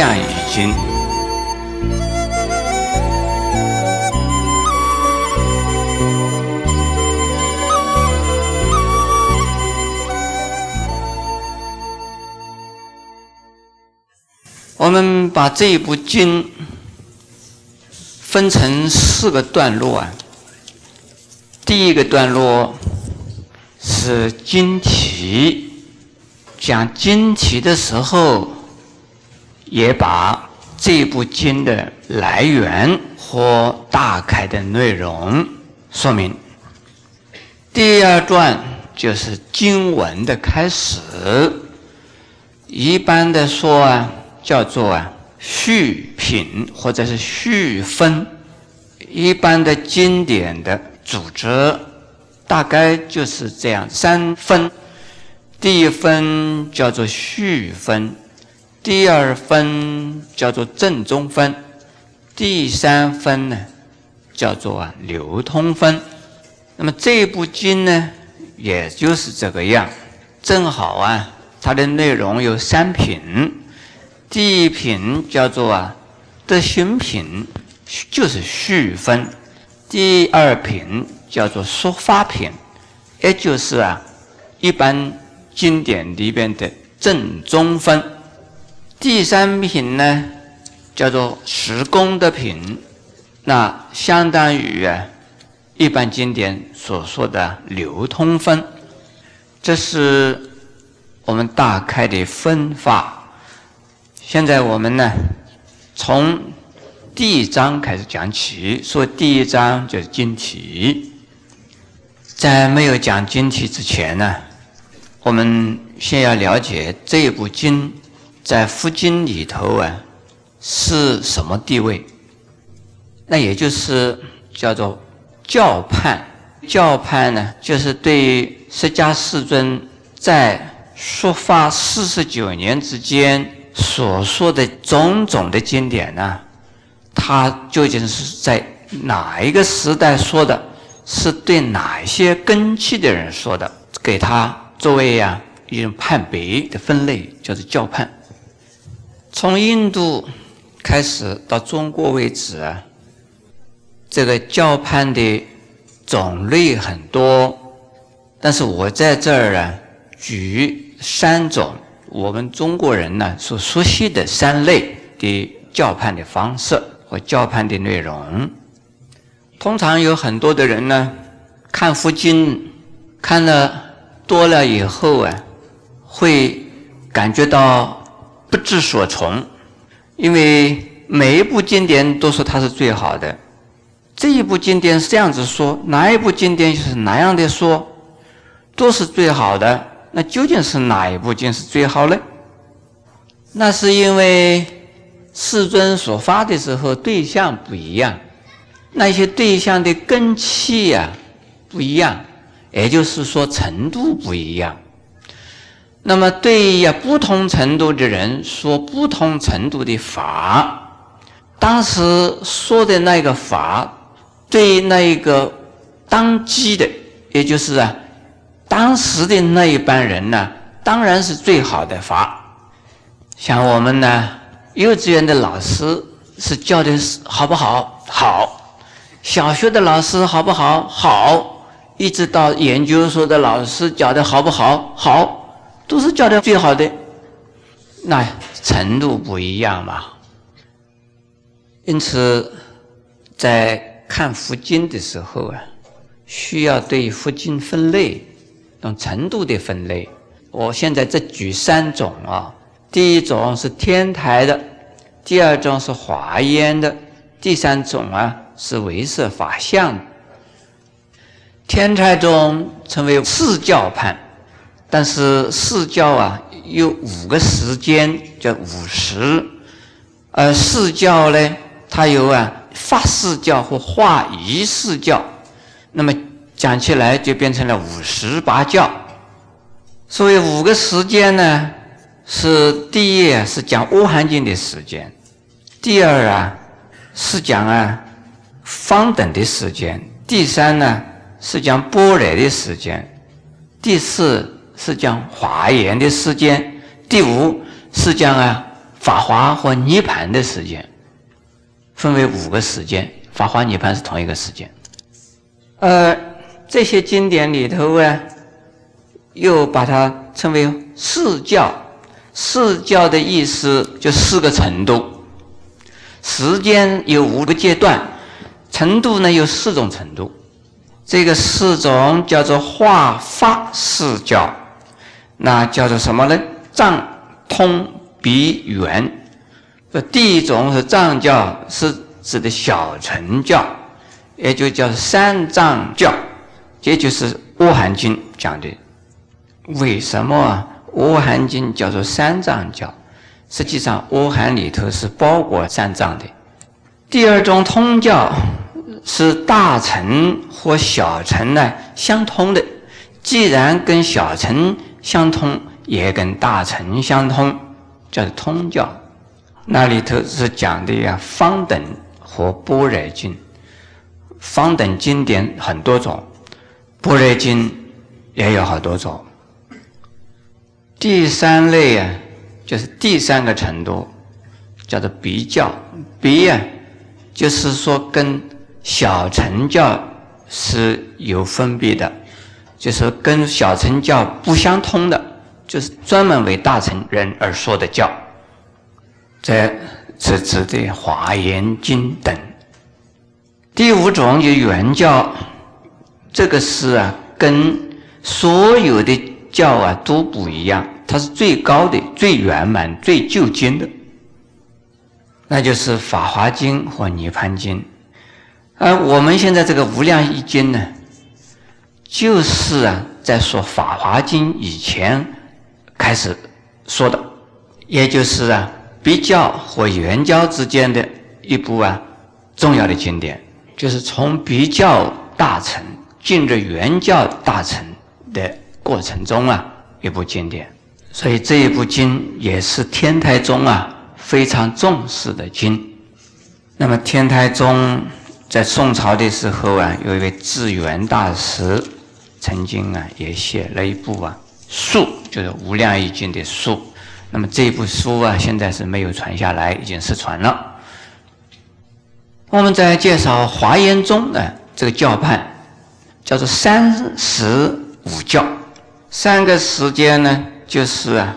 无量易经》。我们把这一部经分成四个段落啊。第一个段落是经题，讲经题的时候，也把这部经的来源和大概的内容说明。第二段就是经文的开始，一般的说啊。叫做啊序品或者是序分，一般的经典的组织大概就是这样三分。第一分叫做序分，第二分叫做正中分，第三分呢叫做啊流通分。那么这部经呢，也就是这个样，正好啊，它的内容有三品。第一品叫做啊德行品，就是序分；第二品叫做说法品，也就是啊一般经典里边的正中分；第三品呢叫做十功的品，那相当于啊一般经典所说的流通分。这是我们大概的分法。现在我们呢，从第一章开始讲起。说第一章就是经题。在没有讲经题之前呢，我们先要了解这部经在佛经里头啊是什么地位。那也就是叫做教判。教判呢，就是对释迦世尊在说法四十九年之间。所说的种种的经典呢，它究竟是在哪一个时代说的？是对哪些根器的人说的？给他作为呀一种判别的分类，叫做教判。从印度开始到中国为止啊，这个教判的种类很多，但是我在这儿啊举三种。我们中国人呢所熟悉的三类的教判的方式和教判的内容，通常有很多的人呢看佛经看了多了以后啊，会感觉到不知所从，因为每一部经典都说它是最好的，这一部经典是这样子说，哪一部经典就是哪样的说，都是最好的。那究竟是哪一部经是最好呢？那是因为世尊所发的时候对象不一样，那些对象的根器呀不一样，也就是说程度不一样。那么对于不同程度的人说不同程度的法，当时说的那个法，对那一个当机的，也就是啊。当时的那一班人呢，当然是最好的法。像我们呢，幼稚园的老师是教的好不好？好。小学的老师好不好？好。一直到研究所的老师教的好不好？好，都是教的最好的。那程度不一样嘛。因此，在看佛经的时候啊，需要对佛经分类。用程度的分类，我现在只举三种啊。第一种是天台的，第二种是华严的，第三种啊是唯识法相。天台中称为四教判，但是四教啊有五个时间叫五十，而四教呢它有啊法四教和化仪四教，那么。讲起来就变成了五十八教，所以五个时间呢，是第一是讲《阿含经》的时间，第二啊是讲啊方等的时间，第三呢是讲波来的时间，第四是讲华严的时间，第五是讲啊法华和涅盘的时间，分为五个时间，法华涅盘是同一个时间。呃，这些经典里头啊，又把它称为四教。四教的意思就四个程度，时间有五个阶段，程度呢有四种程度。这个四种叫做化法四教，那叫做什么呢？藏通鼻圆。这第一种是藏教，是指的小乘教，也就叫三藏教，也就是《阿含经》讲的。为什么？阿含经叫做三藏教，实际上阿含里头是包括三藏的。第二种通教是大乘和小乘呢相通的，既然跟小乘相通，也跟大乘相通，叫做通教。那里头是讲的呀方等和般若经，方等经典很多种，般若经也有好多种。第三类啊，就是第三个程度，叫做比较。比啊，就是说跟小乘教是有分别的，就是跟小乘教不相通的，就是专门为大乘人而说的教。在是指的《华严经》等。第五种就原教，这个是啊，跟所有的。教啊都不一样，它是最高的、最圆满、最究竟的，那就是《法华经》和《涅盘经》。而我们现在这个《无量易经》呢，就是啊在说《法华经》以前开始说的，也就是啊比较和圆教之间的一部啊重要的经典，就是从比较大乘进入圆教大乘的。过程中啊，一部经典，所以这一部经也是天台宗啊非常重视的经。那么天台宗在宋朝的时候啊，有一位智圆大师，曾经啊也写了一部啊书，就是《无量易经》的书。那么这部书啊，现在是没有传下来，已经失传了。我们在介绍华严宗的这个教派，叫做三十五教。三个时间呢，就是啊，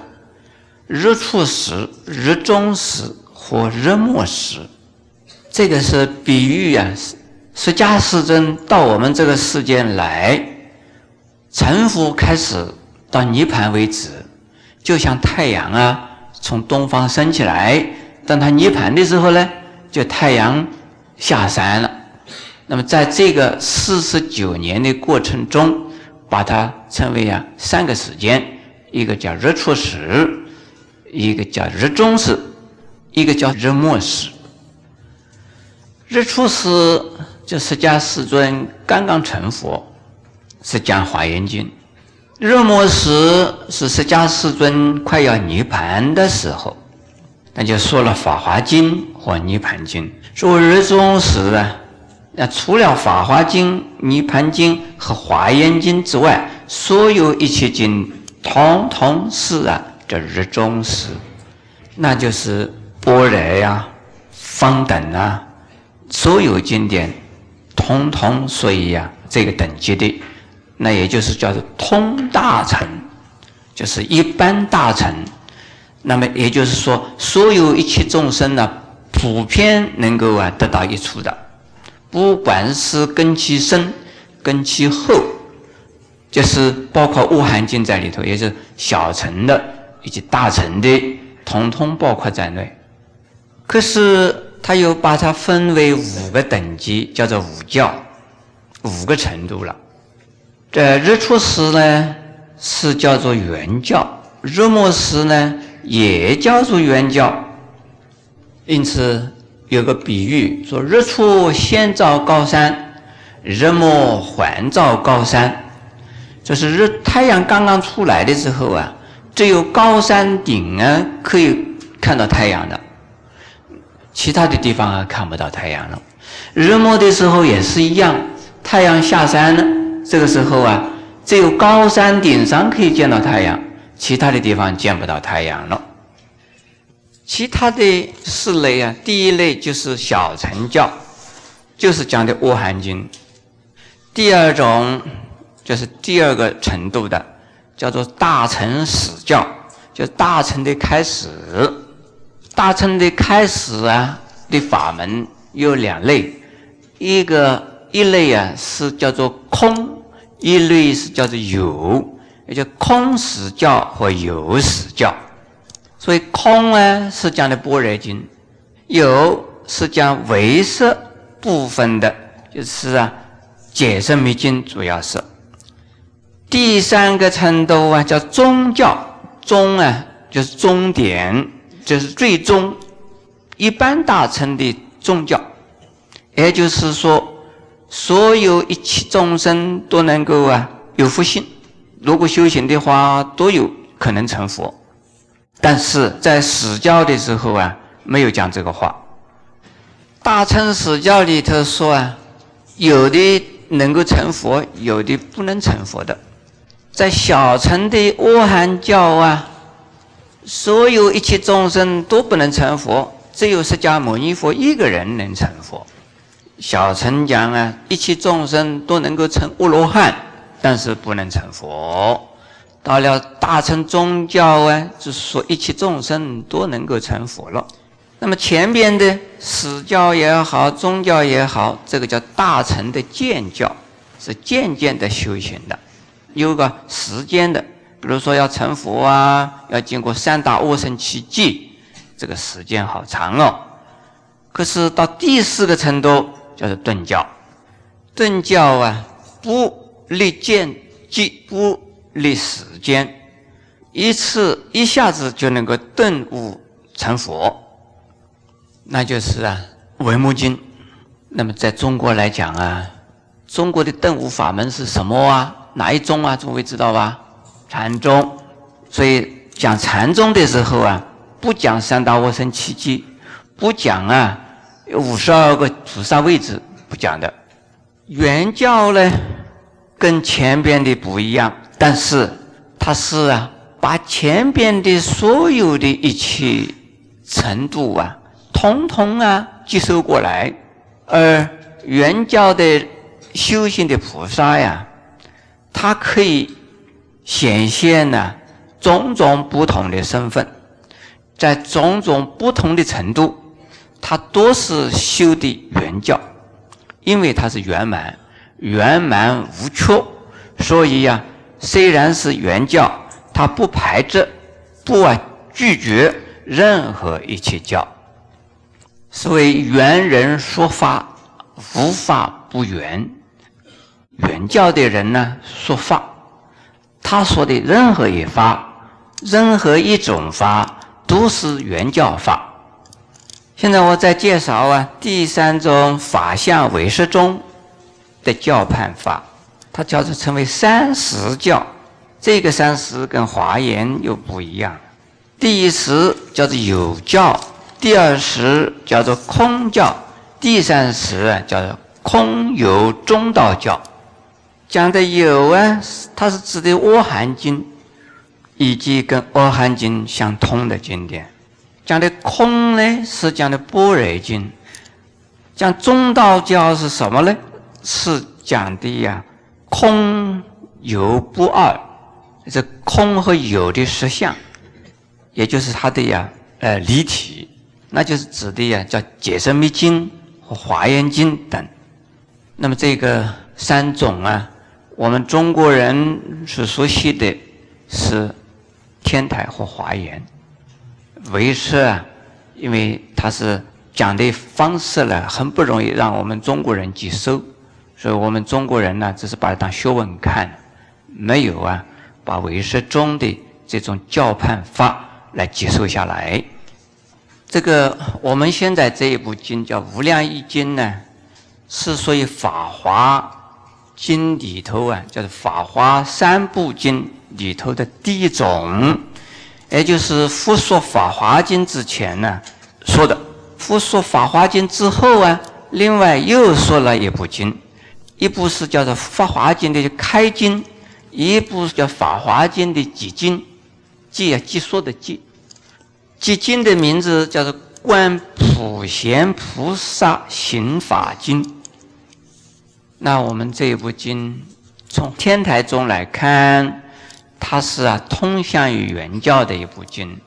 日出时、日中时和日末时。这个是比喻啊，释迦世尊到我们这个世间来，成佛开始到涅盘为止，就像太阳啊，从东方升起来，当他涅盘的时候呢，就太阳下山了。那么在这个四十九年的过程中，把它称为啊三个时间，一个叫日出时，一个叫日中时，一个叫日末时。日出时就释迦世尊刚刚成佛，是讲华严经；日末时是释迦世尊快要涅盘的时候，那就说了法华经和涅盘经。说日中时啊。那除了《法华经》《涅盘经》和《华严经》之外，所有一切经通通是啊，这日中时，那就是般若呀、方等啊，所有经典通通属于呀这个等级的，那也就是叫做通大乘，就是一般大乘。那么也就是说，所有一切众生呢，普遍能够啊得到益处的。不管是根其深，根其厚，就是包括《悟含经》在里头，也就是小乘的以及大乘的，统统包括在内。可是他又把它分为五个等级，叫做五教，五个程度了。这日出时呢是叫做圆教，日暮时呢也叫做圆教，因此。有个比喻说：日出先照高山，日暮还照高山。就是日太阳刚刚出来的时候啊，只有高山顶啊可以看到太阳的，其他的地方啊看不到太阳了。日暮的时候也是一样，太阳下山了，这个时候啊，只有高山顶上可以见到太阳，其他的地方见不到太阳了。其他的四类啊，第一类就是小乘教，就是讲的《阿含经》；第二种就是第二个程度的，叫做大乘始教，就大乘的开始。大乘的开始啊的法门有两类，一个一类啊是叫做空，一类是叫做有，也叫空始教和有始教。所以空呢是讲的般若经，有是讲唯识部分的，就是啊解释密经主要是。第三个程度啊叫宗教，宗啊就是终点，就是最终一般大乘的宗教，也就是说，所有一切众生都能够啊有福性，如果修行的话，都有可能成佛。但是在史教的时候啊，没有讲这个话。大乘史教里头说啊，有的能够成佛，有的不能成佛的。在小乘的阿含教啊，所有一切众生都不能成佛，只有释迦牟尼佛一个人能成佛。小乘讲啊，一切众生都能够成阿罗汉，但是不能成佛。到了大乘宗教啊，就是说一切众生都能够成佛了。那么前边的史教也好，宗教也好，这个叫大乘的渐教，是渐渐的修行的，有个时间的。比如说要成佛啊，要经过三大阿僧祇劫，这个时间好长哦。可是到第四个程度叫做顿教，顿教啊，不立见即不。立时间，一次一下子就能够顿悟成佛，那就是啊《文木经》。那么在中国来讲啊，中国的顿悟法门是什么啊？哪一宗啊？诸位知道吧？禅宗。所以讲禅宗的时候啊，不讲三大阿僧祇劫，不讲啊五十二个菩萨位置，不讲的。原教呢，跟前边的不一样。但是，他是啊，把前边的所有的一切程度啊，通通啊接收过来。而原教的修行的菩萨呀，他可以显现呢种种不同的身份，在种种不同的程度，他都是修的原教，因为他是圆满，圆满无缺，所以呀。虽然是原教，他不排斥、不啊拒绝任何一切教。所谓圆人说法，无法不圆。原教的人呢说法，他说的任何一法、任何一种法都是原教法。现在我在介绍啊第三种法相唯识中的教判法。它叫做称为三十教，这个三十跟华严又不一样。第一十叫做有教，第二十叫做空教，第三十叫做空有中道教。讲的有啊，它是指的《阿含经》以及跟《阿含经》相通的经典。讲的空呢，是讲的《般若经》。讲中道教是什么呢？是讲的呀。空有不二，这空和有的实相，也就是它的呀，呃，离体，那就是指的呀，叫《解释密经》和《华严经》等。那么这个三种啊，我们中国人所熟悉的是天台和华严。唯识啊，因为它是讲的方式呢，很不容易让我们中国人接受。所以我们中国人呢，只是把它当学问看，没有啊，把唯识中的这种教判法来接受下来。这个我们现在这一部经叫《无量易经》呢，是属于《法华经》里头啊，叫做《法华三部经》里头的第一种，也就是复说《法华经》之前呢说的，复说《法华经》之后啊，另外又说了一部经。一部是叫做《法华经》的开经，一部是叫《法华经》的集经，集啊，集说的集。这经的名字叫做《观普贤菩萨行法经》。那我们这一部经，从天台宗来看，它是啊通向于原教的一部经，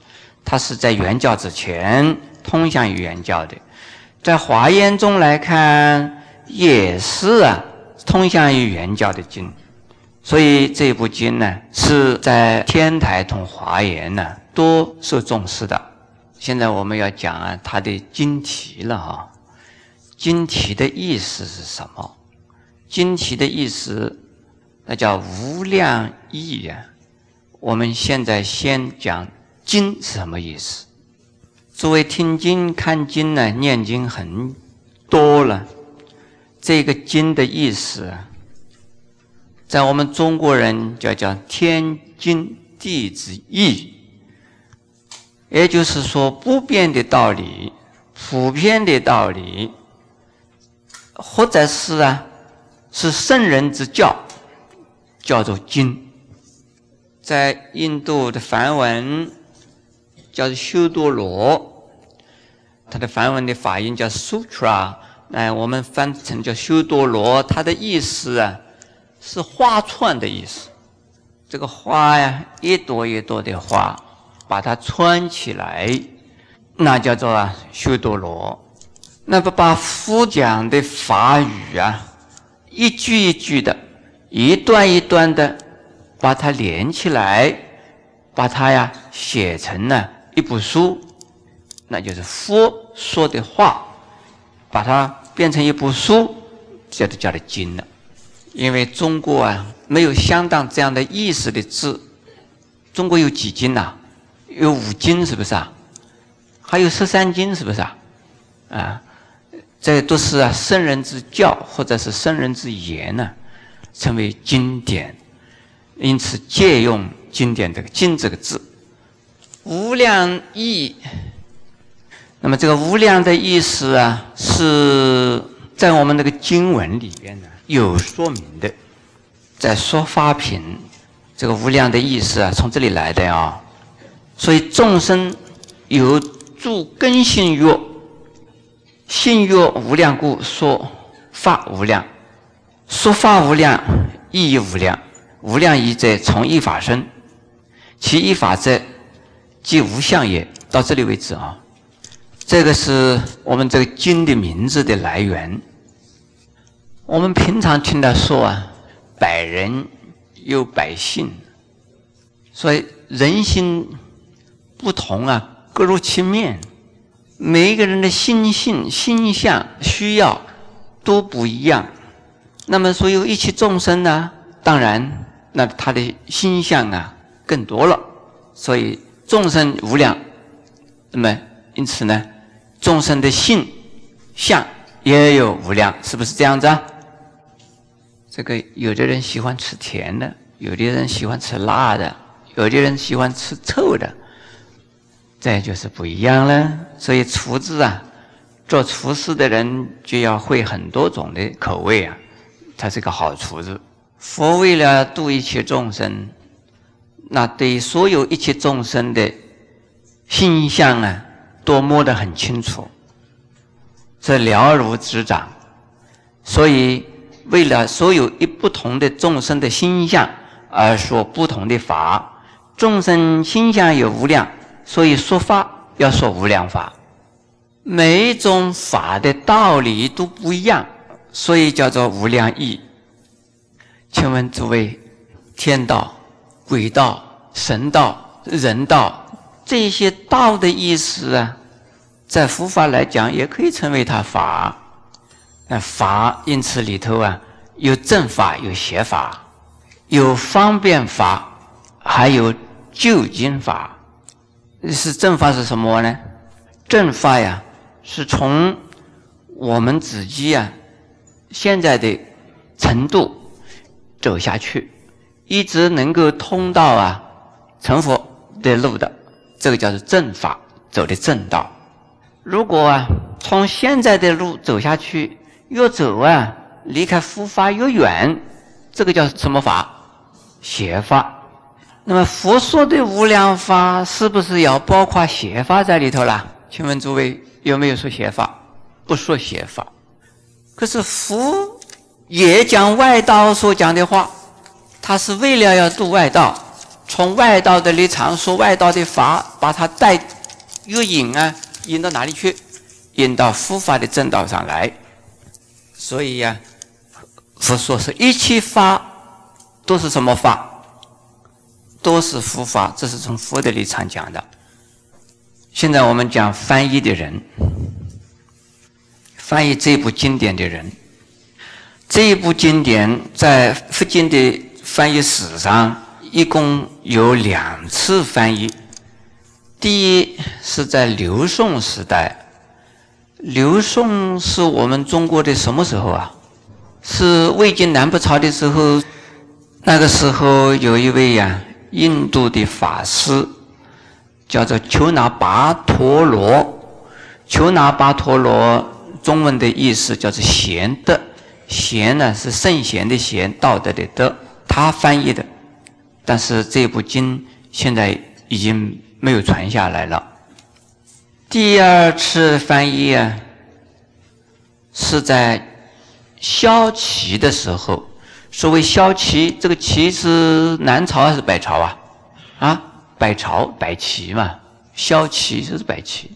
它是在原教之前通向于原教的。在华严中来看，也是啊通向于原教的经。所以这部经呢，是在天台同华严呢都受重视的。现在我们要讲啊它的经题了哈，经题的意思是什么？经题的意思，那叫无量义呀。我们现在先讲经是什么意思。作为听经、看经呢，念经很多了。这个经的意思，在我们中国人叫叫天经地之义，也就是说不变的道理、普遍的道理，或者是啊。是圣人之教，叫做经。在印度的梵文叫做修多罗，它的梵文的发音叫 sutra，哎，我们翻成叫修多罗。它的意思啊，是花串的意思。这个花呀，一朵一朵的花，把它串起来，那叫做啊修多罗。那么把佛讲的法语啊。一句一句的，一段一段的，把它连起来，把它呀写成了一部书，那就是佛说的话，把它变成一部书，这就叫做经了。因为中国啊没有相当这样的意思的字，中国有几经呐？有五经是不是啊？还有十三经是不是啊？啊。这都是啊，圣人之教或者是圣人之言呢，成为经典，因此借用经典这个“经”这个字，无量义。那么这个无量的意思啊，是在我们那个经文里边呢有说明的，在说法品这个无量的意思啊，从这里来的啊。所以众生有助根性曰。性曰无量故，说法无量。说法无量，意义无量。无量义者，从一法生，其一法者，即无相也。到这里为止啊。这个是我们这个经的名字的来源。我们平常听到说啊，百人有百姓，所以人心不同啊，各如其面。每一个人的心性、心相、需要都不一样。那么，所有一切众生呢？当然，那他的心相啊更多了。所以众生无量，那么因此呢，众生的性相也有无量，是不是这样子啊？这个有的人喜欢吃甜的，有的人喜欢吃辣的，有的人喜欢吃臭的。这就是不一样了。所以厨子啊，做厨师的人就要会很多种的口味啊，他是个好厨子。佛为了度一切众生，那对所有一切众生的心相啊，都摸得很清楚，这了如指掌。所以为了所有一不同的众生的心相而说不同的法，众生心相有无量。所以说法要说无量法，每一种法的道理都不一样，所以叫做无量义。请问诸位，天道、鬼道、神道、人道这些道的意思啊，在佛法来讲也可以称为它法。那法因此里头啊，有正法，有邪法，有方便法，还有究竟法。是正法是什么呢？正法呀，是从我们自己呀现在的程度走下去，一直能够通到啊成佛的路的，这个叫做正法，走的正道。如果啊从现在的路走下去，越走啊离开佛法越远，这个叫什么法？邪法。那么佛说的无量法是不是要包括邪法在里头啦？请问诸位有没有说邪法？不说邪法。可是佛也讲外道所讲的话，他是为了要度外道，从外道的立场说外道的法，把他带越引啊，引到哪里去？引到佛法的正道上来。所以呀，佛说是一切法都是什么法？都是佛法，这是从佛的立场讲的。现在我们讲翻译的人，翻译这部经典的人，这一部经典在佛经的翻译史上一共有两次翻译。第一是在刘宋时代，刘宋是我们中国的什么时候啊？是魏晋南北朝的时候。那个时候有一位呀。印度的法师叫做丘那巴陀罗，丘那巴陀罗中文的意思叫做贤德，贤呢是圣贤的贤，道德的德，他翻译的。但是这部经现在已经没有传下来了。第二次翻译啊，是在萧齐的时候。所谓萧齐，这个齐是南朝还是北朝啊？啊，北朝，北齐嘛。萧齐就是北齐。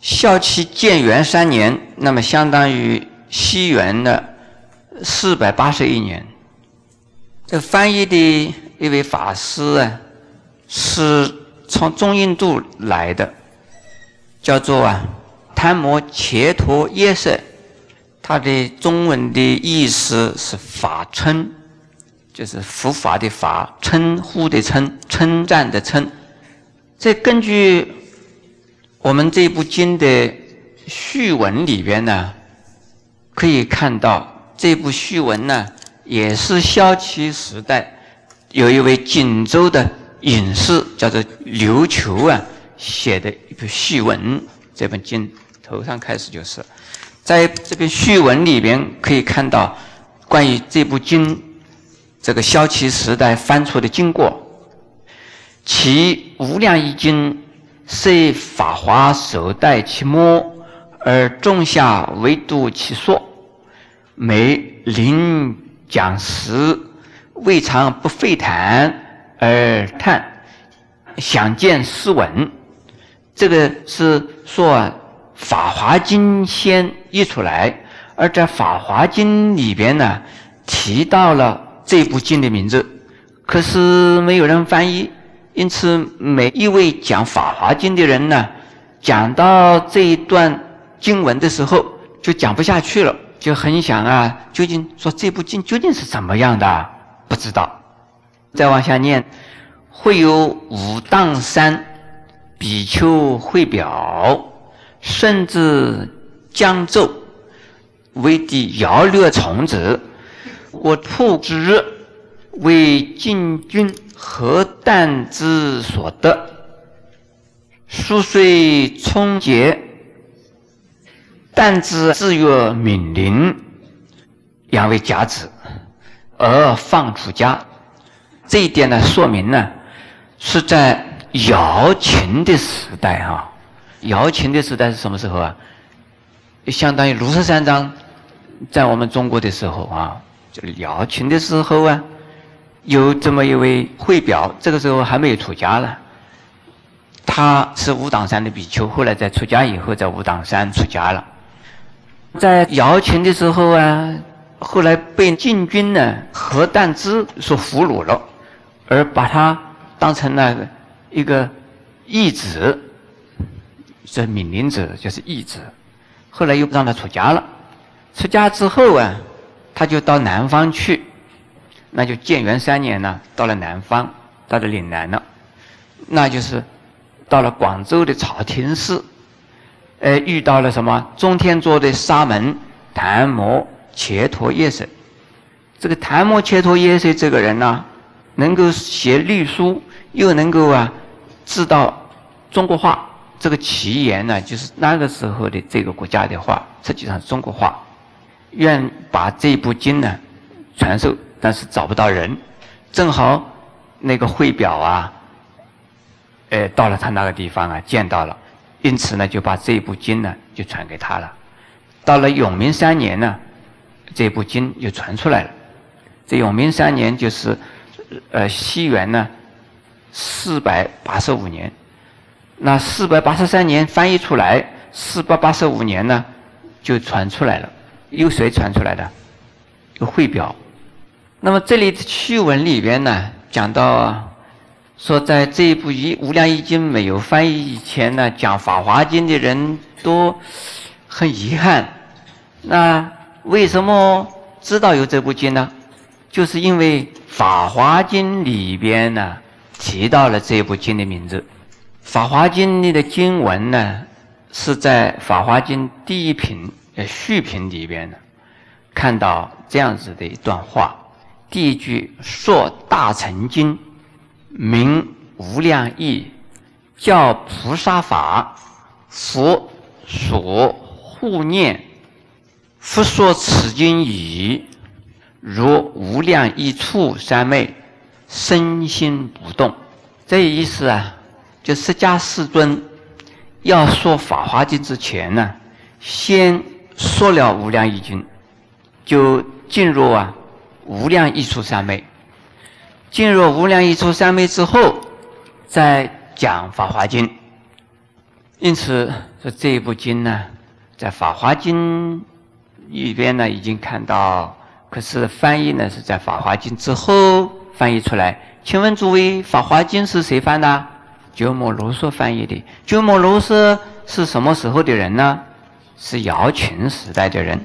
萧齐建元三年，那么相当于西元的四百八十一年。这翻译的一位法师啊，是从中印度来的，叫做啊贪摩切陀耶舍，他的中文的意思是法称。就是佛法的法，称呼的称，称赞的称。这根据我们这部经的序文里边呢，可以看到这部序文呢，也是萧齐时代有一位锦州的隐士叫做刘求啊写的一部序文。这本经头上开始就是，在这个序文里边可以看到关于这部经。这个萧齐时代翻出的经过，其无量易经，虽法华首代其末，而众下唯独其说。每临讲时，未尝不废谈而叹，想见诗文。这个是说《法华经》先译出来，而在《法华经》里边呢，提到了。这部经的名字，可是没有人翻译，因此每一位讲《法华经》的人呢，讲到这一段经文的时候，就讲不下去了，就很想啊，究竟说这部经究竟是怎么样的？不知道。再往下念，会有武当山比丘会表，甚至江州为的摇略从子。我兔之为进军何旦之所得，书虽充节，但知自曰敏灵，养为甲子，而放出家。这一点呢，说明呢，是在姚秦的时代啊。姚秦的时代是什么时候啊？相当于卢舍三章在我们中国的时候啊。辽秦的时候啊，有这么一位会表，这个时候还没有出家了。他是武当山的比丘，后来在出家以后，在武当山出家了。在姚琴的时候啊，后来被晋军呢何旦之所俘虏了，而把他当成了一个义子，这闽灵子就是义子。后来又让他出家了。出家之后啊。他就到南方去，那就建元三年呢，到了南方，到了岭南了，那就是到了广州的草亭寺，呃，遇到了什么中天座的沙门昙摩切陀耶舍。这个昙摩切陀耶舍这个人呢，能够写律书，又能够啊知道中国话。这个奇言呢，就是那个时候的这个国家的话，实际上是中国话。愿把这部经呢传授，但是找不到人，正好那个会表啊，呃，到了他那个地方啊，见到了，因此呢，就把这部经呢就传给他了。到了永明三年呢，这部经就传出来了。这永明三年就是呃西元呢四百八十五年。那四百八十三年翻译出来，四百八十五年呢就传出来了。由谁传出来的？有汇表。那么这里的序文里边呢，讲到说，在这一部《一无量易经》没有翻译以前呢，讲《法华经》的人都很遗憾。那为什么知道有这部经呢？就是因为《法华经》里边呢提到了这部经的名字，《法华经》里的经文呢是在《法华经》第一品呃序品里边呢，看到这样子的一段话。第一句说大乘经，名无量义，教菩萨法，佛所护念。复说此经已，如无量一处三昧，身心不动。这意思啊，就释迦世尊要说法华经之前呢，先说了无量易经，就进入啊。无量一处三昧，进入无量一处三昧之后，再讲法华经。因此，说这一部经呢，在法华经里边呢，已经看到。可是翻译呢，是在法华经之后翻译出来。请问诸位，法华经是谁翻的？鸠摩罗什翻译的。鸠摩罗什是什么时候的人呢？是瑶群时代的人。